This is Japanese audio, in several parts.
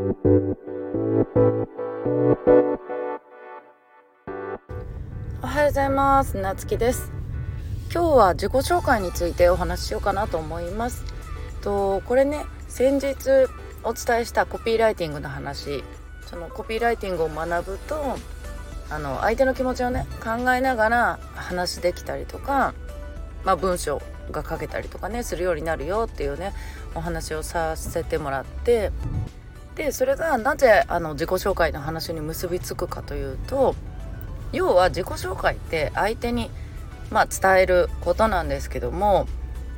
おはようございます。なつきです。今日は自己紹介についてお話ししようかなと思います。とこれね先日お伝えしたコピーライティングの話。そのコピーライティングを学ぶとあの相手の気持ちをね考えながら話できたりとか、まあ、文章が書けたりとかねするようになるよっていうねお話をさせてもらってでそれがなぜあの自己紹介の話に結びつくかというと要は自己紹介って相手に、まあ、伝えることなんですけども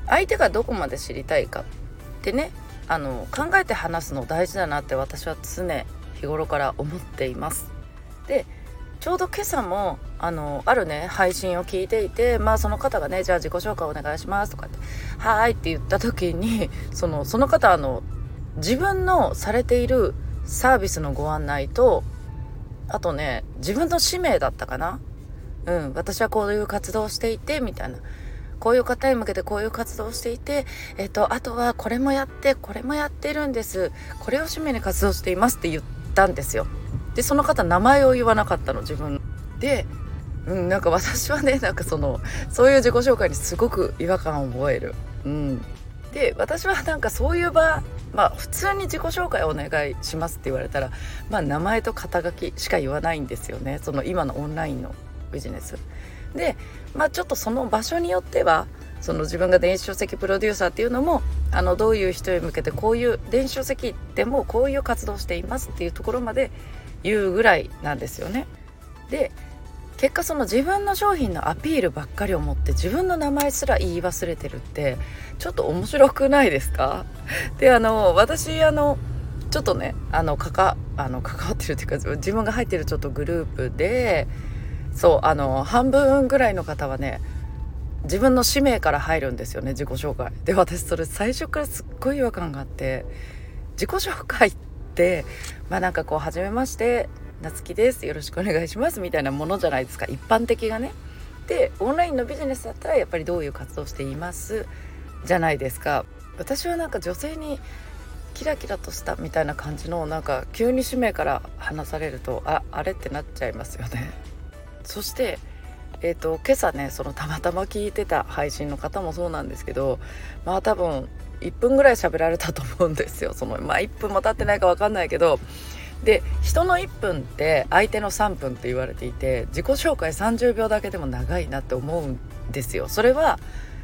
相手がどこまで知りたいかってねあの考えて話すの大事だなって私は常日頃から思っています。でちょうど今朝もあのあるね配信を聞いていてまあその方がねじゃあ自己紹介お願いしますとかって「はい」って言った時にそのその方あの自分のされているサービスのご案内とあとね自分の使命だったかな？うん私はこういう活動をしていてみたいな。こういう方に向けてこういう活動をしていて、えっと、あとはこれもやってこれもやってるんです。これを使命に活動していますって言ったんですよ。でその方名前を言わなかったの自分。で、うん、なんか私はねなんかそのそういう自己紹介にすごく違和感を覚える。うん、で私はなんかそういう場まあ普通に自己紹介をお願いしますって言われたらまあ名前と肩書きしか言わないんですよねその今のオンラインのビジネス。でまあちょっとその場所によってはその自分が電子書籍プロデューサーっていうのもあのどういう人に向けてこういう電子書籍でもこういう活動していますっていうところまで言うぐらいなんですよね。で結果その自分の商品のアピールばっかりを持って自分の名前すら言い忘れてるってちょっと面白くないですか？であの私あのちょっとねあのかかあの関わってるっていうか自分が入ってるちょっとグループでそうあの半分ぐらいの方はね自分の使命から入るんですよね自己紹介。で私それ最初からすっごい違和感があって自己紹介ってまあなんかこう「はじめまして夏希ですよろしくお願いします」みたいなものじゃないですか一般的がね。でオンラインのビジネスだったらやっぱりどういう活動していますじゃないですか。私はなんか女性にキラキラとしたみたいな感じのなんか急に使命から話されるとああれってなっちゃいますよね。そしてえーと、今朝ねそのたまたま聞いてた配信の方もそうなんですけどまあ多分1分ぐらい喋られたと思うんですよそのまあ1分も経ってないか分かんないけどで人の1分って相手の3分って言われていて自己紹介30秒だけでも長いなって思うんですよそれは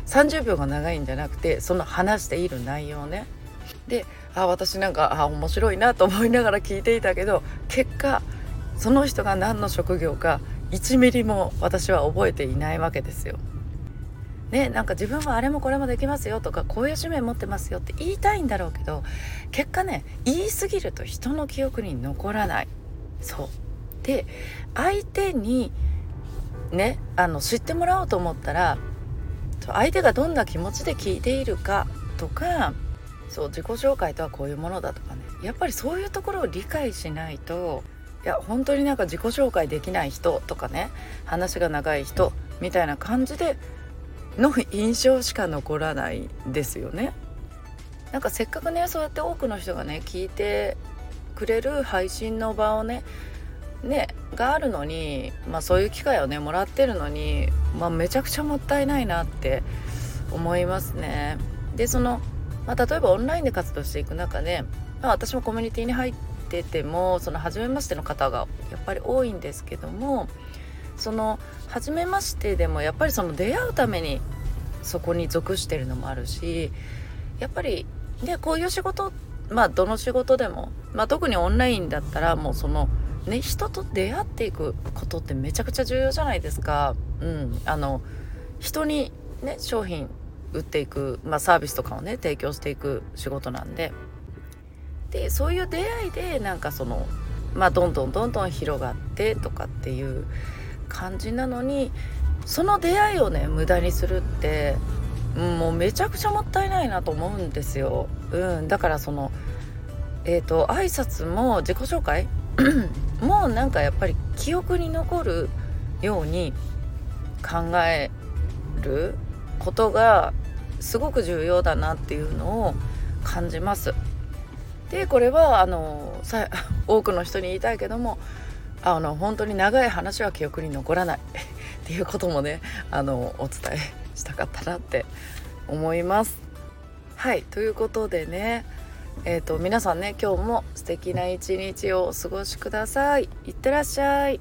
30秒が長いんじゃなくてその話している内容ねであ私なんかあ面白いなと思いながら聞いていたけど結果その人が何の職業か1ミリも私は覚えていないわけですよ。ね、なんか自分はあれもこれもできますよとかこういう使命持ってますよって言いたいんだろうけど結果ね言い過ぎると人の記憶に残らない。そう。で相手にねあの知ってもらおうと思ったら相手がどんな気持ちで聞いているかとかそう自己紹介とはこういうものだとかね。やっぱりそういうところを理解しないといや本当になんか自己紹介できない人とかね話が長い人みたいな感じでの印象しか残らないですよね。なんかせっかくねそうやって多くの人がね聞いてくれる配信の場をねねがあるのに、まあ、そういう機会をねもらってるのに、まあ、めちゃくちゃもったいないなって思いますね。でその、まあ、例えばオンラインで活動していく中で、まあ、私もコミュニティに入っててもその初めましての方がやっぱり多いんですけどもその初めましてでもやっぱりその出会うためにそこに属してるのもあるしやっぱりねこういう仕事まあどの仕事でも、まあ、特にオンラインだったらもうそのね人と出会っていくことってめちゃくちゃ重要じゃないですか。うん、あの人にね商品売っていく、まあ、サービスとかをね提供していく仕事なんででそういう出会いでなんかそのまあどんどんどんどん広がってとかっていう感じなのにその出会いをね無駄にするってもうめちゃくちゃもったいないなと思うんですよ。うん、だからそのえっ、ー、と挨拶も自己紹介 もうなんかやっぱり記憶に残るように考えることがすごく重要だなっていうのを感じます。でこれはあのさ 多くの人に言いたいけどもあの本当に長い話は記憶に残らない っていうこともねあのお伝えしたかったなって思います。はいということでねえーと、皆さんね今日も素敵な一日をお過ごしください。いってらっしゃい。